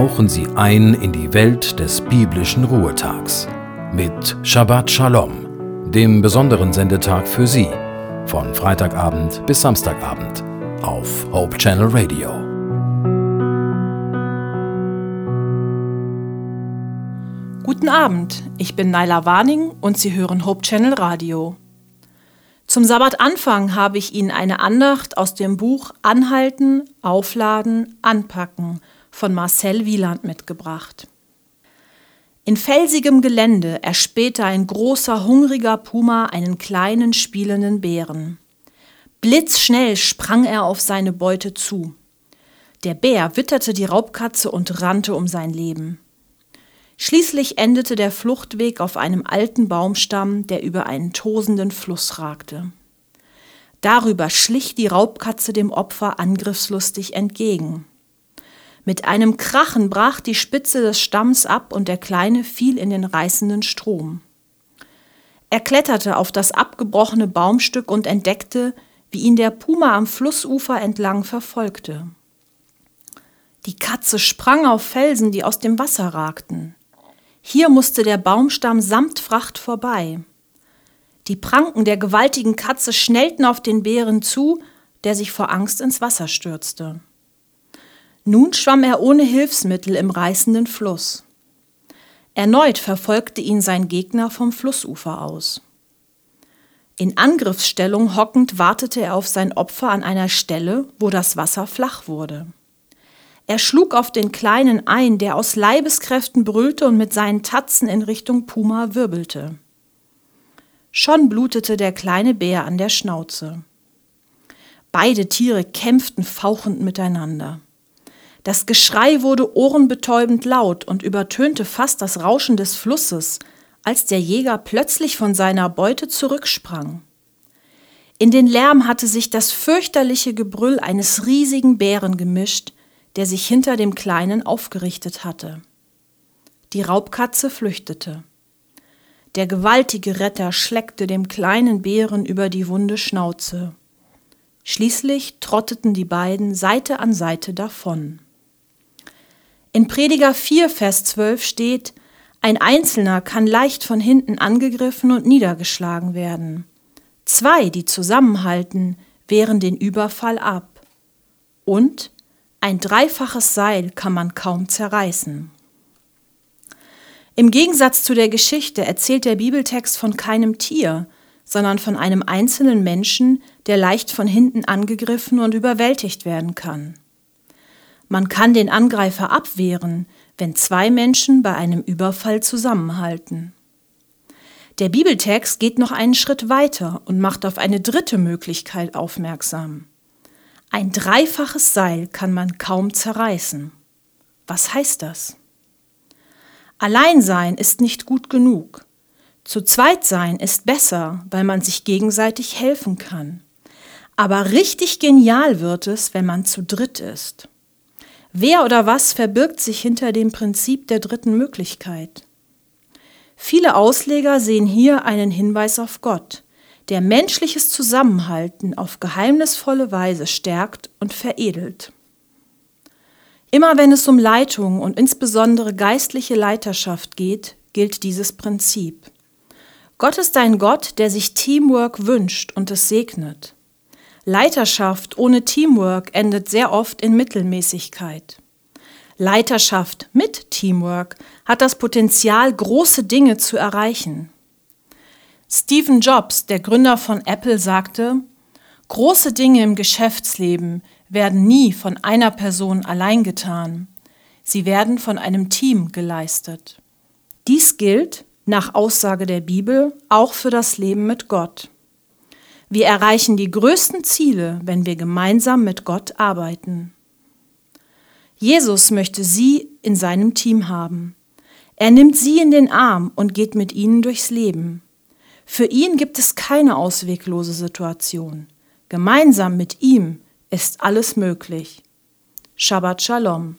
tauchen Sie ein in die Welt des biblischen Ruhetags mit Shabbat Shalom, dem besonderen Sendetag für Sie, von Freitagabend bis Samstagabend auf Hope Channel Radio. Guten Abend, ich bin Naila Warning und Sie hören Hope Channel Radio. Zum Sabbatanfang habe ich Ihnen eine Andacht aus dem Buch Anhalten, Aufladen, Anpacken von Marcel Wieland mitgebracht. In felsigem Gelände erspähte ein großer, hungriger Puma einen kleinen, spielenden Bären. Blitzschnell sprang er auf seine Beute zu. Der Bär witterte die Raubkatze und rannte um sein Leben. Schließlich endete der Fluchtweg auf einem alten Baumstamm, der über einen tosenden Fluss ragte. Darüber schlich die Raubkatze dem Opfer angriffslustig entgegen. Mit einem Krachen brach die Spitze des Stamms ab und der Kleine fiel in den reißenden Strom. Er kletterte auf das abgebrochene Baumstück und entdeckte, wie ihn der Puma am Flussufer entlang verfolgte. Die Katze sprang auf Felsen, die aus dem Wasser ragten. Hier musste der Baumstamm samt Fracht vorbei. Die Pranken der gewaltigen Katze schnellten auf den Bären zu, der sich vor Angst ins Wasser stürzte. Nun schwamm er ohne Hilfsmittel im reißenden Fluss. Erneut verfolgte ihn sein Gegner vom Flussufer aus. In Angriffsstellung hockend wartete er auf sein Opfer an einer Stelle, wo das Wasser flach wurde. Er schlug auf den Kleinen ein, der aus Leibeskräften brüllte und mit seinen Tatzen in Richtung Puma wirbelte. Schon blutete der kleine Bär an der Schnauze. Beide Tiere kämpften fauchend miteinander. Das Geschrei wurde ohrenbetäubend laut und übertönte fast das Rauschen des Flusses, als der Jäger plötzlich von seiner Beute zurücksprang. In den Lärm hatte sich das fürchterliche Gebrüll eines riesigen Bären gemischt, der sich hinter dem Kleinen aufgerichtet hatte. Die Raubkatze flüchtete. Der gewaltige Retter schleckte dem kleinen Bären über die wunde Schnauze. Schließlich trotteten die beiden Seite an Seite davon. In Prediger 4, Vers 12 steht, ein Einzelner kann leicht von hinten angegriffen und niedergeschlagen werden. Zwei, die zusammenhalten, wehren den Überfall ab. Und ein dreifaches Seil kann man kaum zerreißen. Im Gegensatz zu der Geschichte erzählt der Bibeltext von keinem Tier, sondern von einem einzelnen Menschen, der leicht von hinten angegriffen und überwältigt werden kann. Man kann den Angreifer abwehren, wenn zwei Menschen bei einem Überfall zusammenhalten. Der Bibeltext geht noch einen Schritt weiter und macht auf eine dritte Möglichkeit aufmerksam. Ein dreifaches Seil kann man kaum zerreißen. Was heißt das? Alleinsein ist nicht gut genug. Zu zweit sein ist besser, weil man sich gegenseitig helfen kann. Aber richtig genial wird es, wenn man zu dritt ist. Wer oder was verbirgt sich hinter dem Prinzip der dritten Möglichkeit? Viele Ausleger sehen hier einen Hinweis auf Gott, der menschliches Zusammenhalten auf geheimnisvolle Weise stärkt und veredelt. Immer wenn es um Leitung und insbesondere geistliche Leiterschaft geht, gilt dieses Prinzip. Gott ist ein Gott, der sich Teamwork wünscht und es segnet. Leiterschaft ohne Teamwork endet sehr oft in Mittelmäßigkeit. Leiterschaft mit Teamwork hat das Potenzial, große Dinge zu erreichen. Stephen Jobs, der Gründer von Apple, sagte, Große Dinge im Geschäftsleben werden nie von einer Person allein getan. Sie werden von einem Team geleistet. Dies gilt, nach Aussage der Bibel, auch für das Leben mit Gott. Wir erreichen die größten Ziele, wenn wir gemeinsam mit Gott arbeiten. Jesus möchte Sie in seinem Team haben. Er nimmt Sie in den Arm und geht mit Ihnen durchs Leben. Für ihn gibt es keine ausweglose Situation. Gemeinsam mit ihm ist alles möglich. Shabbat Shalom.